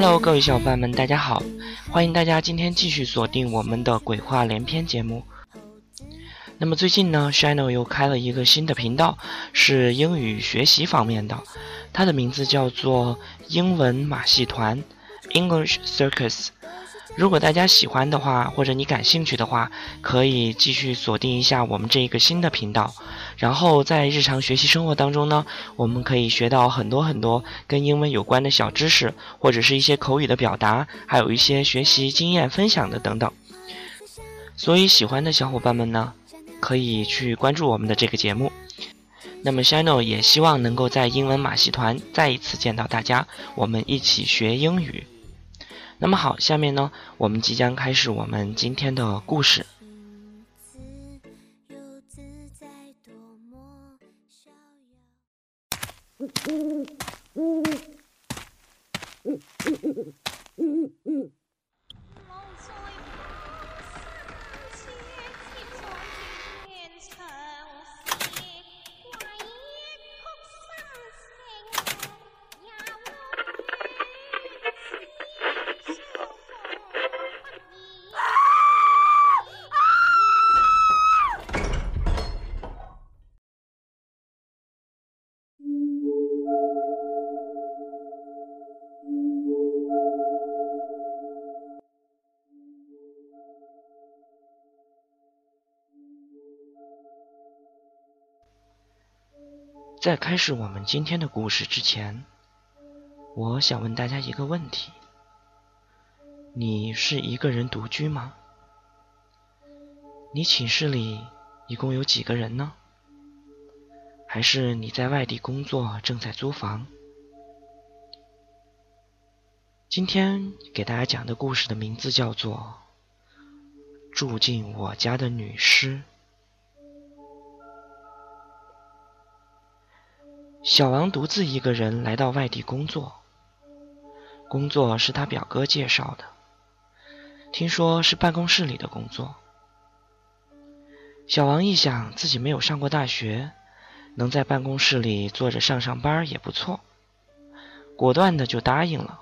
Hello，各位小伙伴们，大家好！欢迎大家今天继续锁定我们的鬼话连篇节目。那么最近呢，Shino 又开了一个新的频道，是英语学习方面的，它的名字叫做英文马戏团 （English Circus）。如果大家喜欢的话，或者你感兴趣的话，可以继续锁定一下我们这一个新的频道。然后在日常学习生活当中呢，我们可以学到很多很多跟英文有关的小知识，或者是一些口语的表达，还有一些学习经验分享的等等。所以喜欢的小伙伴们呢，可以去关注我们的这个节目。那么 Shino 也希望能够在英文马戏团再一次见到大家，我们一起学英语。那么好，下面呢，我们即将开始我们今天的故事。在开始我们今天的故事之前，我想问大家一个问题：你是一个人独居吗？你寝室里一共有几个人呢？还是你在外地工作，正在租房？今天给大家讲的故事的名字叫做《住进我家的女尸》。小王独自一个人来到外地工作，工作是他表哥介绍的，听说是办公室里的工作。小王一想自己没有上过大学，能在办公室里坐着上上班也不错，果断的就答应了。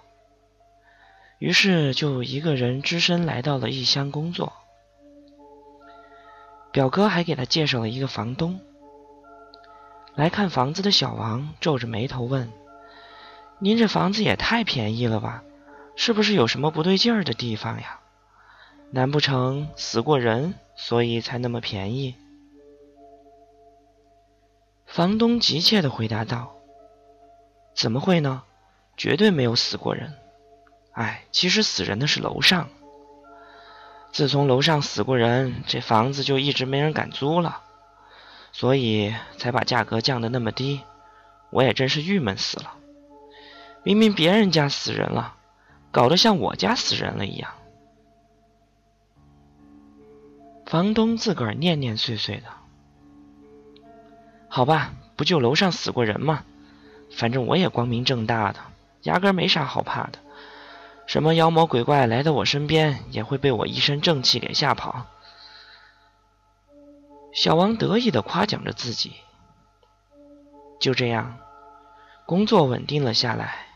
于是就一个人只身来到了异乡工作。表哥还给他介绍了一个房东。来看房子的小王皱着眉头问：“您这房子也太便宜了吧？是不是有什么不对劲儿的地方呀？难不成死过人，所以才那么便宜？”房东急切地回答道：“怎么会呢？绝对没有死过人。哎，其实死人的是楼上。自从楼上死过人，这房子就一直没人敢租了。”所以才把价格降得那么低，我也真是郁闷死了。明明别人家死人了，搞得像我家死人了一样。房东自个儿念念碎碎的。好吧，不就楼上死过人吗？反正我也光明正大的，压根没啥好怕的。什么妖魔鬼怪来到我身边，也会被我一身正气给吓跑。小王得意的夸奖着自己。就这样，工作稳定了下来，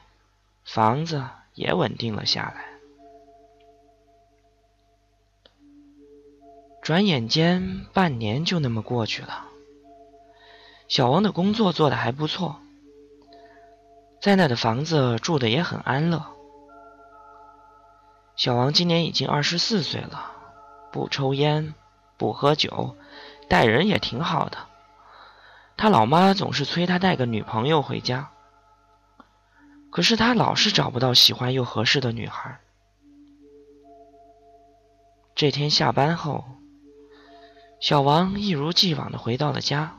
房子也稳定了下来。转眼间，半年就那么过去了。小王的工作做的还不错，在那的房子住的也很安乐。小王今年已经二十四岁了，不抽烟，不喝酒。待人也挺好的，他老妈总是催他带个女朋友回家，可是他老是找不到喜欢又合适的女孩。这天下班后，小王一如既往的回到了家，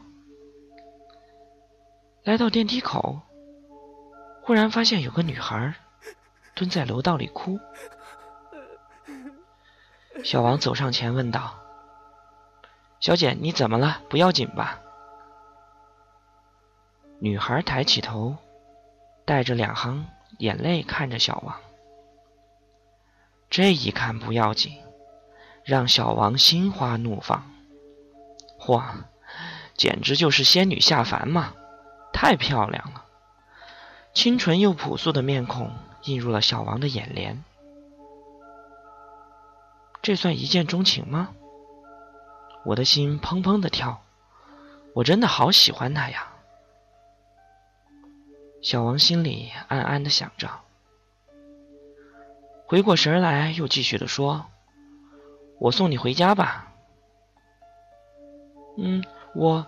来到电梯口，忽然发现有个女孩蹲在楼道里哭。小王走上前问道。小姐，你怎么了？不要紧吧？女孩抬起头，带着两行眼泪看着小王。这一看不要紧，让小王心花怒放。嚯，简直就是仙女下凡嘛！太漂亮了，清纯又朴素的面孔映入了小王的眼帘。这算一见钟情吗？我的心砰砰的跳，我真的好喜欢他呀！小王心里暗暗的想着，回过神来，又继续的说：“我送你回家吧。”嗯，我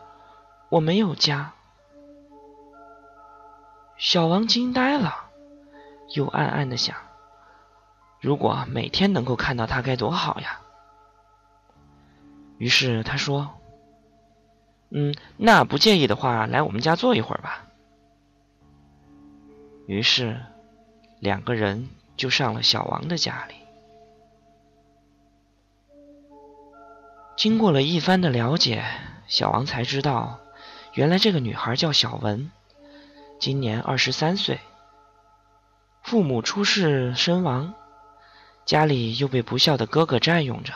我没有家。小王惊呆了，又暗暗的想：如果每天能够看到他该多好呀！于是他说：“嗯，那不介意的话，来我们家坐一会儿吧。”于是两个人就上了小王的家里。经过了一番的了解，小王才知道，原来这个女孩叫小文。今年二十三岁，父母出事身亡，家里又被不孝的哥哥占用着，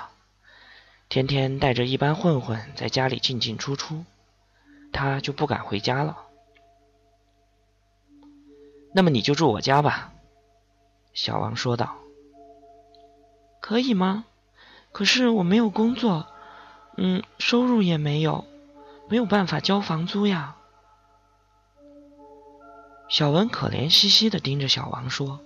天天带着一班混混在家里进进出出，他就不敢回家了。那么你就住我家吧，小王说道。可以吗？可是我没有工作，嗯，收入也没有，没有办法交房租呀。小文可怜兮兮的盯着小王说：“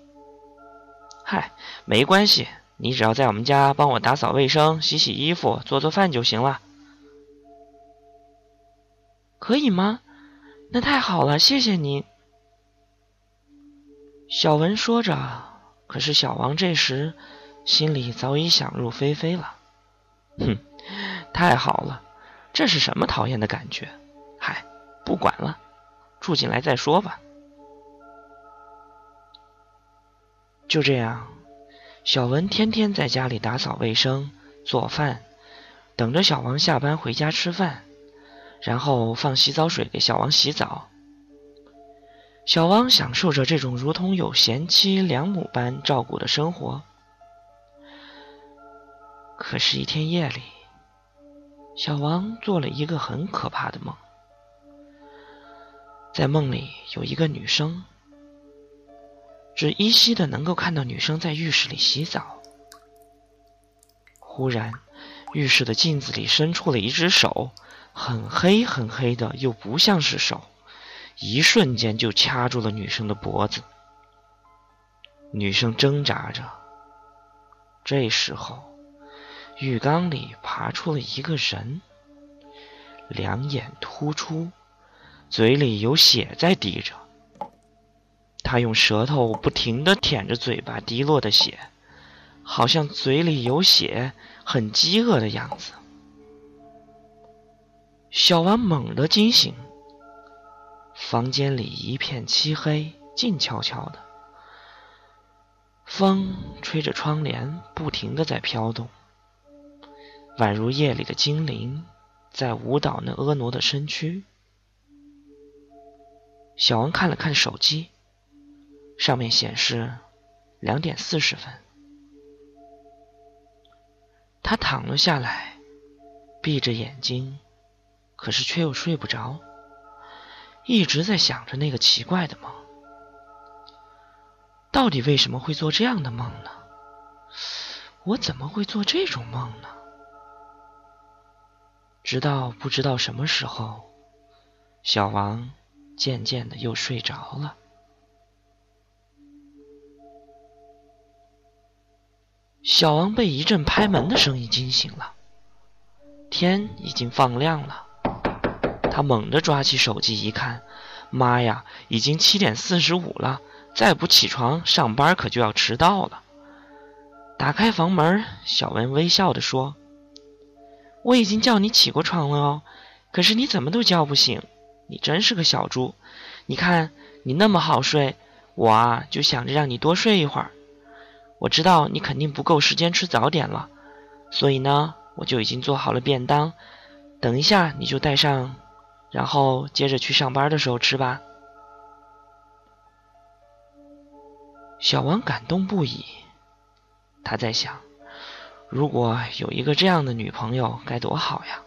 嗨，没关系，你只要在我们家帮我打扫卫生、洗洗衣服、做做饭就行了。可以吗？那太好了，谢谢您。”小文说着，可是小王这时心里早已想入非非了。哼，太好了，这是什么讨厌的感觉？嗨，不管了，住进来再说吧。就这样，小文天天在家里打扫卫生、做饭，等着小王下班回家吃饭，然后放洗澡水给小王洗澡。小王享受着这种如同有贤妻良母般照顾的生活。可是，一天夜里，小王做了一个很可怕的梦，在梦里有一个女生。只依稀的能够看到女生在浴室里洗澡。忽然，浴室的镜子里伸出了一只手，很黑很黑的，又不像是手，一瞬间就掐住了女生的脖子。女生挣扎着。这时候，浴缸里爬出了一个人，两眼突出，嘴里有血在滴着。他用舌头不停地舔着嘴巴滴落的血，好像嘴里有血，很饥饿的样子。小王猛地惊醒。房间里一片漆黑，静悄悄的，风吹着窗帘，不停地在飘动，宛如夜里的精灵在舞蹈那婀娜的身躯。小王看了看手机。上面显示两点四十分，他躺了下来，闭着眼睛，可是却又睡不着，一直在想着那个奇怪的梦。到底为什么会做这样的梦呢？我怎么会做这种梦呢？直到不知道什么时候，小王渐渐的又睡着了。小王被一阵拍门的声音惊醒了。天已经放亮了，他猛地抓起手机一看，妈呀，已经七点四十五了！再不起床上班，可就要迟到了。打开房门，小文微笑的说：“我已经叫你起过床了哦，可是你怎么都叫不醒，你真是个小猪！你看你那么好睡，我啊就想着让你多睡一会儿。”我知道你肯定不够时间吃早点了，所以呢，我就已经做好了便当，等一下你就带上，然后接着去上班的时候吃吧。小王感动不已，他在想，如果有一个这样的女朋友该多好呀。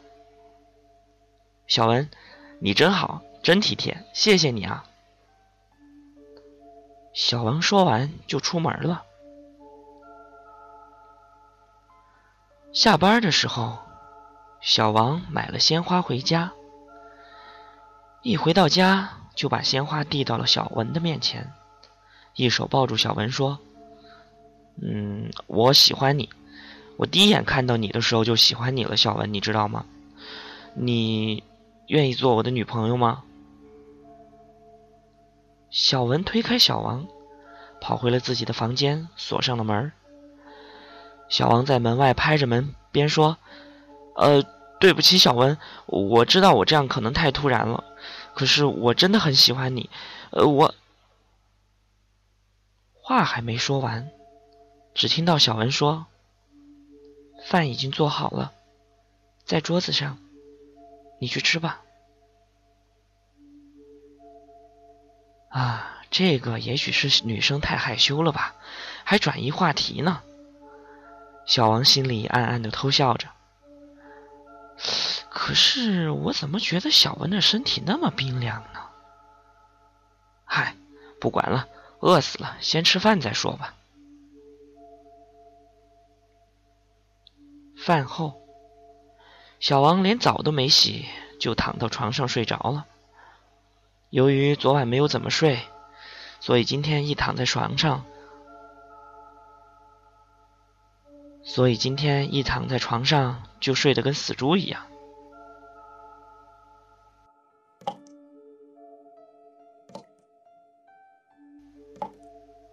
小文，你真好，真体贴，谢谢你啊。小王说完就出门了。下班的时候，小王买了鲜花回家。一回到家，就把鲜花递到了小文的面前，一手抱住小文说：“嗯，我喜欢你。我第一眼看到你的时候就喜欢你了，小文，你知道吗？你愿意做我的女朋友吗？”小文推开小王，跑回了自己的房间，锁上了门。小王在门外拍着门，边说：“呃，对不起，小文，我知道我这样可能太突然了，可是我真的很喜欢你。呃，我……”话还没说完，只听到小文说：“饭已经做好了，在桌子上，你去吃吧。”啊，这个也许是女生太害羞了吧，还转移话题呢。小王心里暗暗的偷笑着，可是我怎么觉得小文的身体那么冰凉呢？嗨，不管了，饿死了，先吃饭再说吧。饭后，小王连澡都没洗，就躺到床上睡着了。由于昨晚没有怎么睡，所以今天一躺在床上。所以今天一躺在床上就睡得跟死猪一样。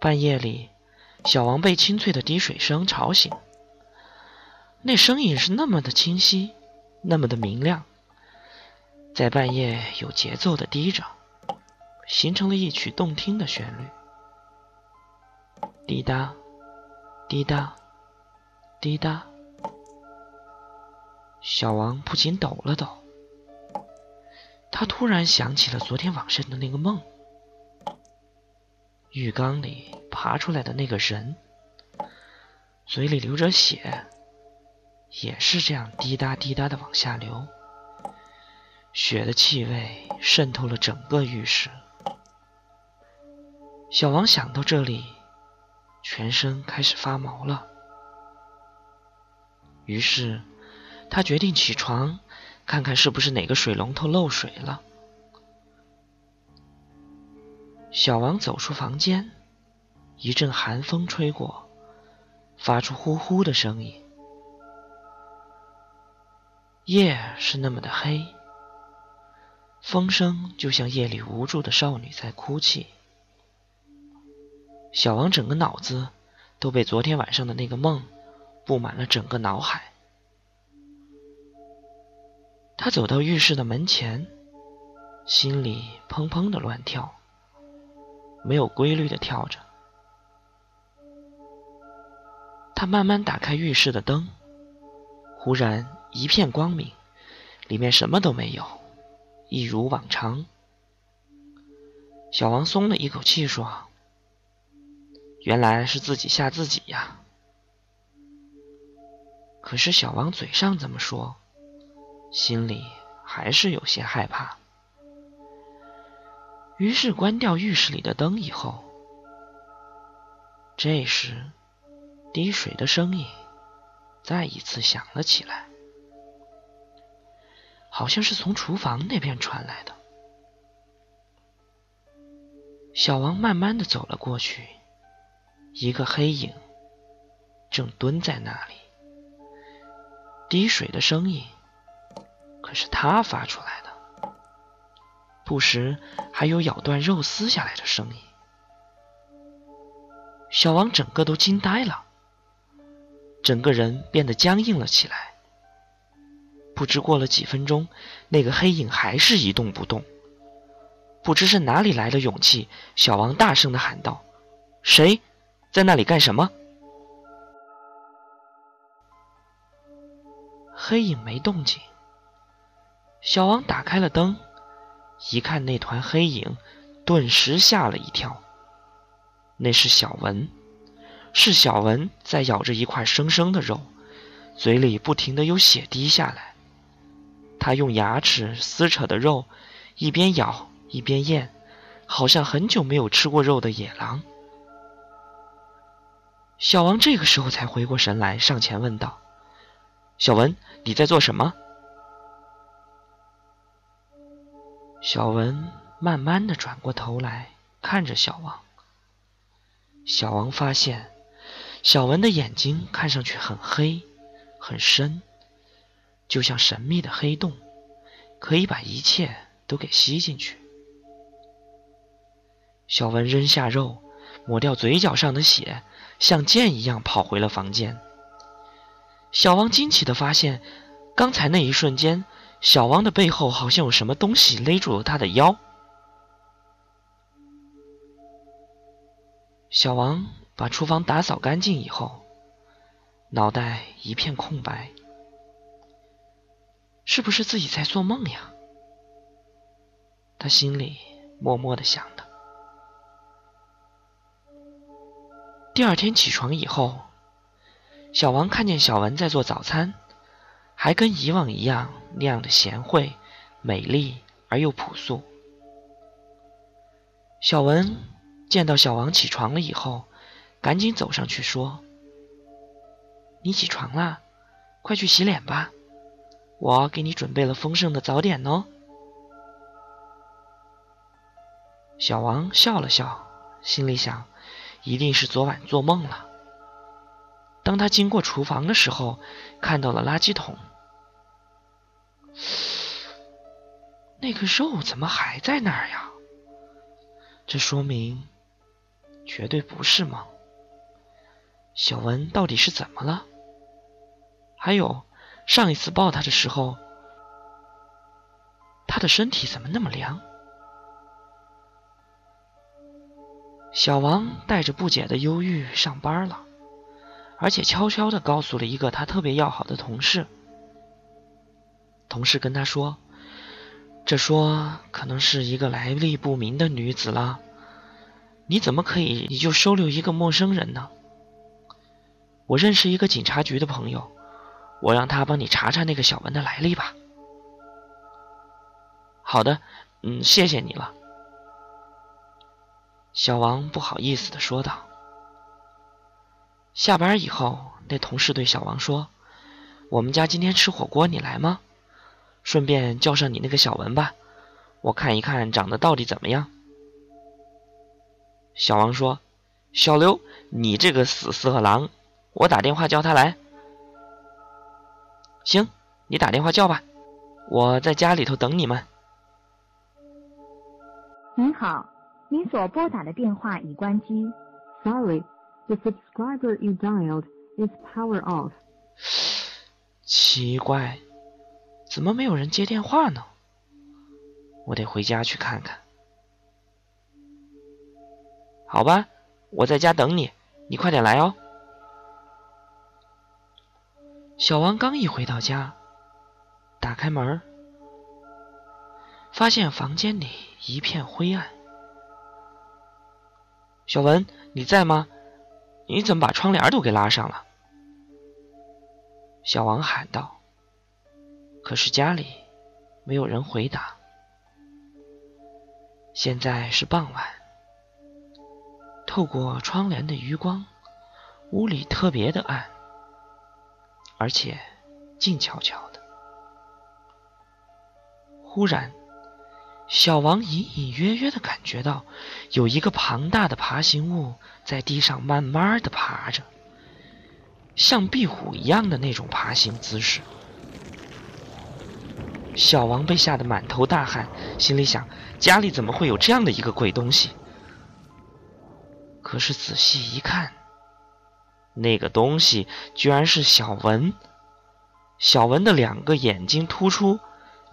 半夜里，小王被清脆的滴水声吵醒。那声音是那么的清晰，那么的明亮，在半夜有节奏的滴着，形成了一曲动听的旋律。滴答，滴答。滴答，小王不禁抖了抖。他突然想起了昨天晚上的那个梦，浴缸里爬出来的那个人，嘴里流着血，也是这样滴答滴答的往下流。血的气味渗透了整个浴室。小王想到这里，全身开始发毛了。于是，他决定起床，看看是不是哪个水龙头漏水了。小王走出房间，一阵寒风吹过，发出呼呼的声音。夜是那么的黑，风声就像夜里无助的少女在哭泣。小王整个脑子都被昨天晚上的那个梦。布满了整个脑海。他走到浴室的门前，心里砰砰的乱跳，没有规律的跳着。他慢慢打开浴室的灯，忽然一片光明，里面什么都没有，一如往常。小王松了一口气，说：“原来是自己吓自己呀。”可是小王嘴上这么说，心里还是有些害怕。于是关掉浴室里的灯以后，这时滴水的声音再一次响了起来，好像是从厨房那边传来的。小王慢慢的走了过去，一个黑影正蹲在那里。滴水的声音，可是他发出来的，不时还有咬断肉撕下来的声音。小王整个都惊呆了，整个人变得僵硬了起来。不知过了几分钟，那个黑影还是一动不动。不知是哪里来的勇气，小王大声的喊道：“谁在那里干什么？”黑影没动静，小王打开了灯，一看那团黑影，顿时吓了一跳。那是小文，是小文在咬着一块生生的肉，嘴里不停的有血滴下来。他用牙齿撕扯的肉，一边咬一边咽，好像很久没有吃过肉的野狼。小王这个时候才回过神来，上前问道：“小文，你在做什么？”小文慢慢的转过头来看着小王。小王发现，小文的眼睛看上去很黑，很深，就像神秘的黑洞，可以把一切都给吸进去。小文扔下肉，抹掉嘴角上的血。像箭一样跑回了房间。小王惊奇的发现，刚才那一瞬间，小王的背后好像有什么东西勒住了他的腰。小王把厨房打扫干净以后，脑袋一片空白。是不是自己在做梦呀？他心里默默的想着。第二天起床以后，小王看见小文在做早餐，还跟以往一样那样的贤惠、美丽而又朴素。小文见到小王起床了以后，赶紧走上去说：“你起床啦，快去洗脸吧，我给你准备了丰盛的早点哦。”小王笑了笑，心里想。一定是昨晚做梦了。当他经过厨房的时候，看到了垃圾桶，那个肉怎么还在那儿呀？这说明绝对不是梦。小文到底是怎么了？还有上一次抱他的时候，他的身体怎么那么凉？小王带着不解的忧郁上班了，而且悄悄的告诉了一个他特别要好的同事。同事跟他说：“这说可能是一个来历不明的女子了，你怎么可以你就收留一个陌生人呢？”我认识一个警察局的朋友，我让他帮你查查那个小文的来历吧。好的，嗯，谢谢你了。小王不好意思的说道：“下班以后，那同事对小王说：‘我们家今天吃火锅，你来吗？顺便叫上你那个小文吧，我看一看长得到底怎么样。’”小王说：“小刘，你这个死色狼，我打电话叫他来。行，你打电话叫吧，我在家里头等你们。”您好。您所拨打的电话已关机。Sorry, the subscriber you dialed is power off. 奇怪，怎么没有人接电话呢？我得回家去看看。好吧，我在家等你，你快点来哦。小王刚一回到家，打开门，发现房间里一片灰暗。小文，你在吗？你怎么把窗帘都给拉上了？小王喊道。可是家里没有人回答。现在是傍晚，透过窗帘的余光，屋里特别的暗，而且静悄悄的。忽然。小王隐隐约约的感觉到，有一个庞大的爬行物在地上慢慢的爬着，像壁虎一样的那种爬行姿势。小王被吓得满头大汗，心里想：家里怎么会有这样的一个鬼东西？可是仔细一看，那个东西居然是小文。小文的两个眼睛突出。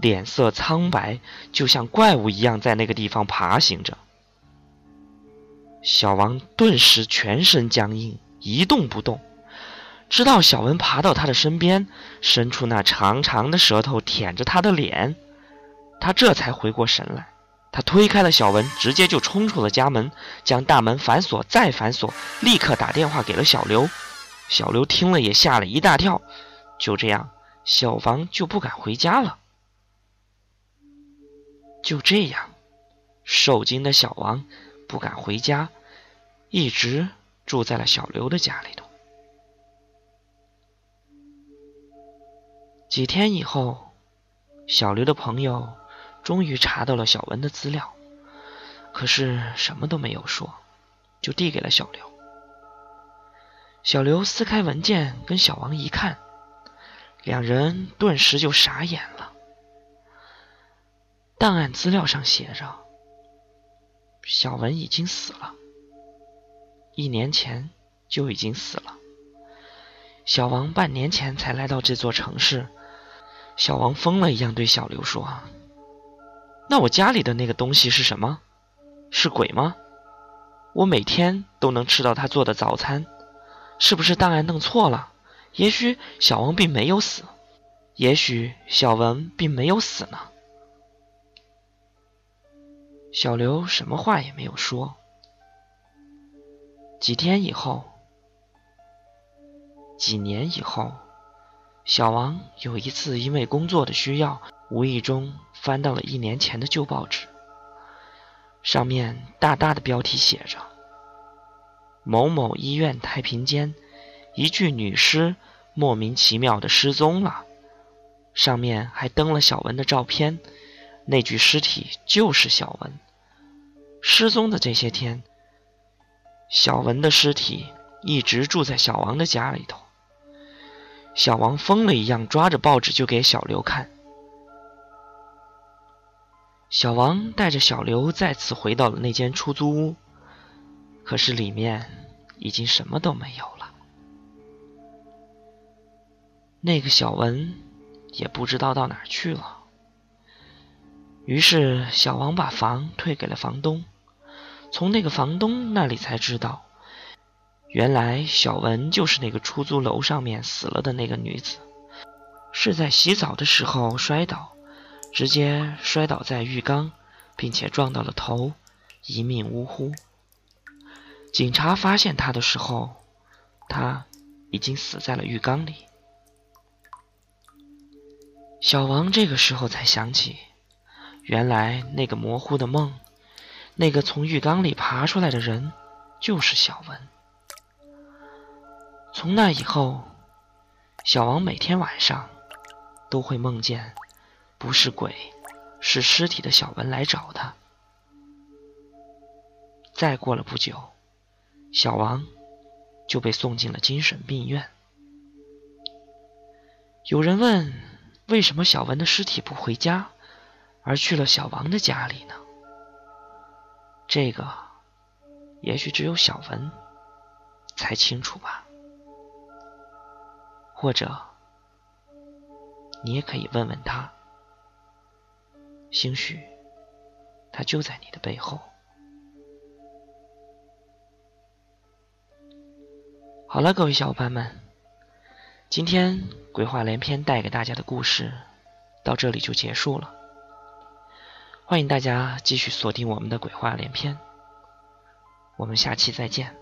脸色苍白，就像怪物一样，在那个地方爬行着。小王顿时全身僵硬，一动不动。直到小文爬到他的身边，伸出那长长的舌头舔着他的脸，他这才回过神来。他推开了小文，直接就冲出了家门，将大门反锁，再反锁，立刻打电话给了小刘。小刘听了也吓了一大跳。就这样，小王就不敢回家了。就这样受惊的小王不敢回家一直住在了小刘的家里头。几天以后小刘的朋友终于查到了小文的资料可是什么都没有说就递给了小刘。小刘撕开文件跟小王一看两人顿时就傻眼了。档案资料上写着，小文已经死了，一年前就已经死了。小王半年前才来到这座城市，小王疯了一样对小刘说：“那我家里的那个东西是什么？是鬼吗？我每天都能吃到他做的早餐。”是不是档案弄错了？也许小王并没有死，也许小文并没有死呢。小刘什么话也没有说。几天以后，几年以后，小王有一次因为工作的需要，无意中翻到了一年前的旧报纸，上面大大的标题写着。某某医院太平间，一具女尸莫名其妙的失踪了，上面还登了小文的照片，那具尸体就是小文。失踪的这些天，小文的尸体一直住在小王的家里头。小王疯了一样抓着报纸就给小刘看。小王带着小刘再次回到了那间出租屋，可是里面。已经什么都没有了。那个小文也不知道到哪儿去了。于是小王把房退给了房东，从那个房东那里才知道，原来小文就是那个出租楼上面死了的那个女子，是在洗澡的时候摔倒，直接摔倒在浴缸，并且撞到了头，一命呜呼。警察发现他的时候，他已经死在了浴缸里。小王这个时候才想起，原来那个模糊的梦，那个从浴缸里爬出来的人，就是小文。从那以后，小王每天晚上都会梦见，不是鬼，是尸体的小文来找他。再过了不久。小王就被送进了精神病院。有人问：为什么小文的尸体不回家，而去了小王的家里呢？这个，也许只有小文才清楚吧。或者，你也可以问问他，兴许他就在你的背后。好了，各位小伙伴们，今天鬼话连篇带给大家的故事到这里就结束了。欢迎大家继续锁定我们的鬼话连篇，我们下期再见。